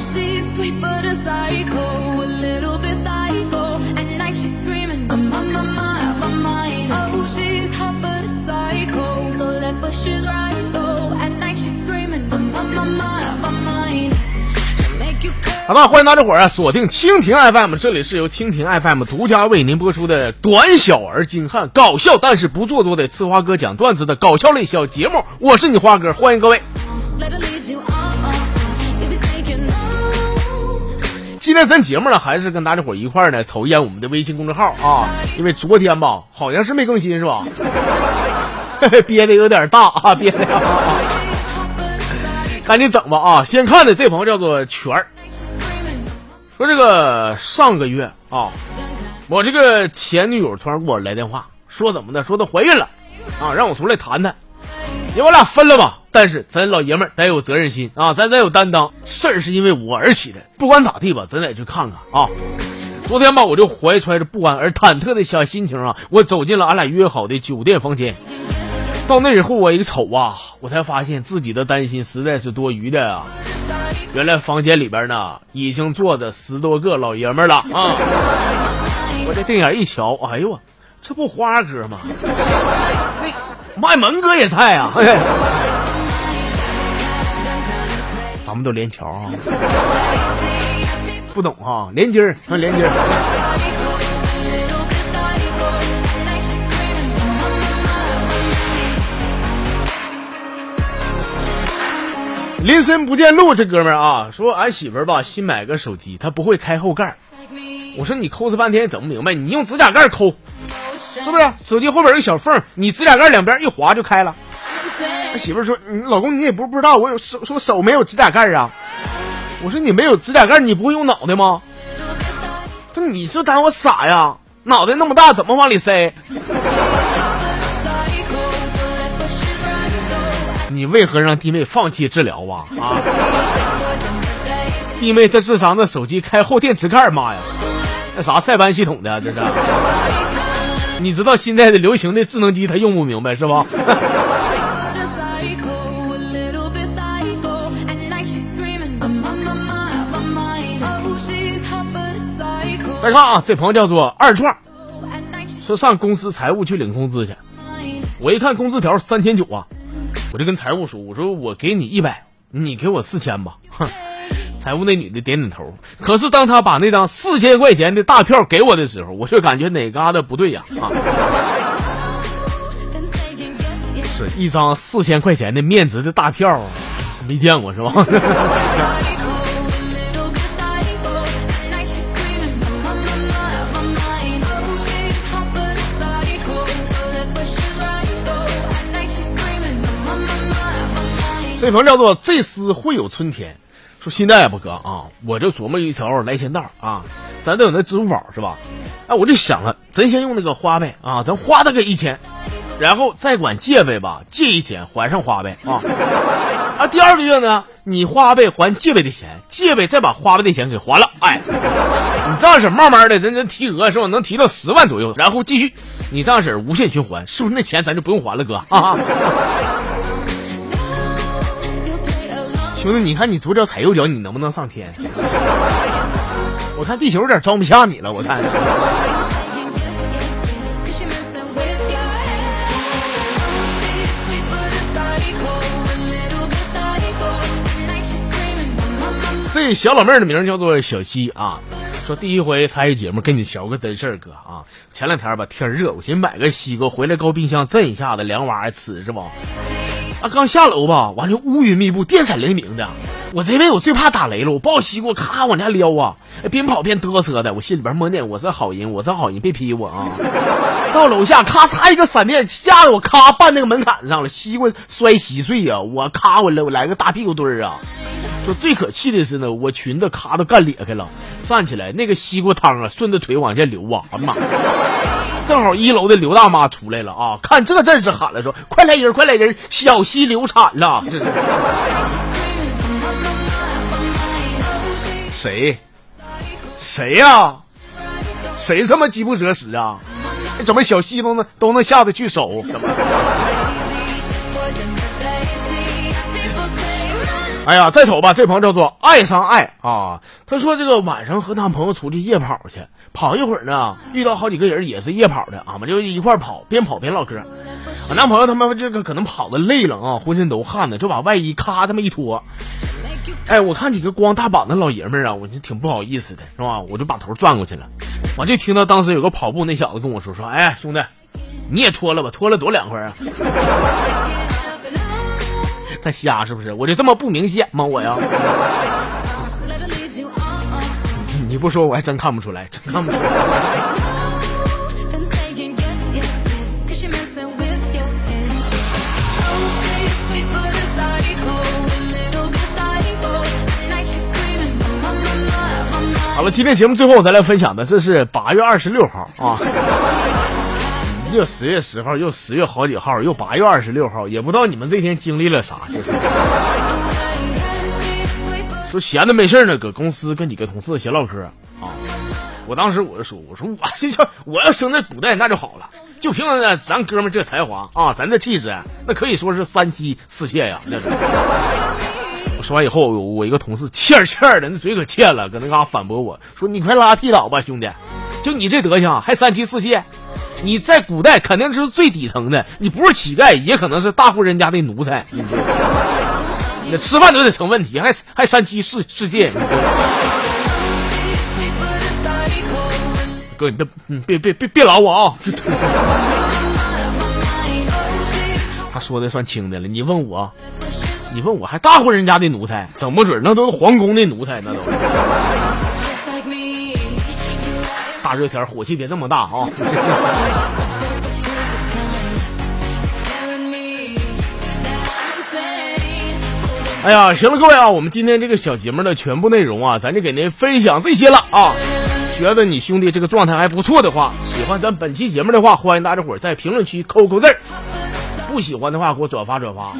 she's sweet but a psycho, a little bit psycho. At night she's screaming, I'm on my mind, my mind. Oh, she's hot but a psycho, so left but she's right though. At night she's screaming, I'm on my mind, my mind. She'll make you curse. 好吧，欢迎大家伙儿啊，锁定蜻蜓 FM，这里是由蜻蜓 FM 独家为您播出的短小而精悍、搞笑但是不做作的呲花哥讲段子的搞笑类小节目，我是你花哥，欢迎各位。今天咱节目呢，还是跟大家伙儿一块儿呢瞅一眼我们的微信公众号啊，因为昨天吧，好像是没更新是吧？憋的有点大啊，憋的、赶紧整吧啊！先看的这朋友叫做全儿，说这个上个月啊，我这个前女友突然给我来电话，说怎么的？说她怀孕了啊，让我出来谈谈。你我俩分了吧，但是咱老爷们儿得有责任心啊，咱得有担当。事儿是因为我而起的，不管咋地吧，咱得去看看啊。昨天吧，我就怀揣着不安而忐忑的小心情啊，我走进了俺俩约好的酒店房间。到那以后，我一瞅啊，我才发现自己的担心实在是多余的啊。原来房间里边呢，已经坐着十多个老爷们了啊！我这定眼一瞧，哎呦我，这不花哥吗？那卖萌哥也在啊！哎咱们都连桥啊，不懂哈、连筋儿，连筋儿。林深不见路，这哥们儿啊，说俺媳妇儿吧新买个手机，她不会开后盖。我说你抠哧半天也整不明白，你用指甲盖抠，是不是？手机后边有个小缝，你指甲盖两边一划就开了。他媳妇儿说：“你老公，你也不不知道，我有手，说手没有指甲盖儿啊。”我说：“你没有指甲盖儿，你不会用脑袋吗他：“你是当我傻呀？脑袋那么大，怎么往里塞？你为何让弟妹放弃治疗啊？啊，弟妹这智商，这手机开后电池盖儿，妈呀，那啥塞班系统的这是？你知道现在的流行的智能机，他用不明白是吧？” 再看啊，这朋友叫做二创，说上公司财务去领工资去。我一看工资条三千九啊，我就跟财务说：“我说我给你一百，你给我四千吧。”哼，财务那女的点点头。可是当她把那张四千块钱的大票给我的时候，我却感觉哪嘎达不对呀啊！是一张四千块钱的面值的大票，没见过是吧？my mind. 这朋友叫做这厮会有春天，说现在吧哥啊，我就琢磨一条来钱道啊，咱都有那支付宝是吧？哎，我就想了，咱先用那个花呗啊，咱花他个一千，然后再管借呗吧，借一千还上花呗啊。啊，第二个月呢，你花呗还借呗的钱，借呗再把花呗的钱给还了，哎，你这样式慢慢的，咱咱提额是吧？能提到十万左右，然后继续，你这样式无限循环，是不是那钱咱就不用还了，哥啊？兄弟，你看你左脚踩右脚，你能不能上天？我看地球有点装不下你了，我看。这小老妹儿的名叫做小西啊，说第一回参与节目，跟你聊个真事儿，哥啊，前两天吧天热，我寻思买个西瓜回来，搁冰箱震一下子，凉娃吃是不？啊，刚下楼吧，完就乌云密布，电闪雷鸣的。我这辈我最怕打雷了，我抱西瓜咔往家撩啊，边跑边嘚瑟的。我心里边默念我是好人，我是好人，别劈我啊！到楼下咔嚓一个闪电，吓得我咔绊那个门槛上了，西瓜摔稀碎呀、我咔我来我来个大屁股墩儿啊！说最可气的是呢，我裙子咔都干裂开了，站起来那个西瓜汤啊顺着腿往下流啊！哎呀妈！正好一楼的刘大妈出来了啊，看这阵势喊了说：“快来人，快来人，小西流产了！”这 这谁？谁呀、谁这么饥不择食啊？怎么小西都能都能下得去手？哎呀，再瞅吧，这朋友叫做爱上爱啊。他说这个晚上和男朋友出去夜跑去，跑一会儿呢，遇到好几个人也是夜跑的，俺们就一块跑，边跑边唠嗑。我男朋友他妈这个可能跑的累了啊，浑身都汗呢，就把外衣咔这么一脱。哎，我看几个光大膀子老爷们儿啊，我就挺不好意思的，是吧？我就把头转过去了，我就听到当时有个跑步那小子跟我说说，哎，兄弟，你也脱了吧，脱了多凉快啊！他瞎是不是？我就这么不明显吗？我呀，你不说我还真看不出来，真看不出来。好了，今天节目最后咱来分享的，这是八月二十六号啊，又十月十号，又十月好几号，又八月二十六号，也不知道你们这天经历了啥。说闲的没事呢，搁公司跟几个同事闲唠嗑啊。我当时我就说，我说我心想我要生在古代那就好了，就凭咱哥们这才华啊，咱这气质，那可以说是三妻四妾呀。那说完以后，我一个同事欠欠的，那嘴可欠了，搁那嘎反驳我说：“你快拉屁倒吧，兄弟！就你这德行，还三妻四妾？你在古代肯定是最底层的，你不是乞丐，也可能是大户人家的奴才。你吃饭都得成问题，还还三妻四四妾？哥，你别别别别别老我啊！他说的算轻的了，你问我。”你问我还大户人家的奴才，整不准那都是皇宫的奴才，那都。大热天火气别这么大啊！哎呀，行了，各位啊，我们今天这个小节目的全部内容啊，咱就给您分享这些了啊。觉得你兄弟这个状态还不错的话，喜欢咱本期节目的话，欢迎大家伙在评论区扣扣字儿。不喜欢的话，给我转发转发啊。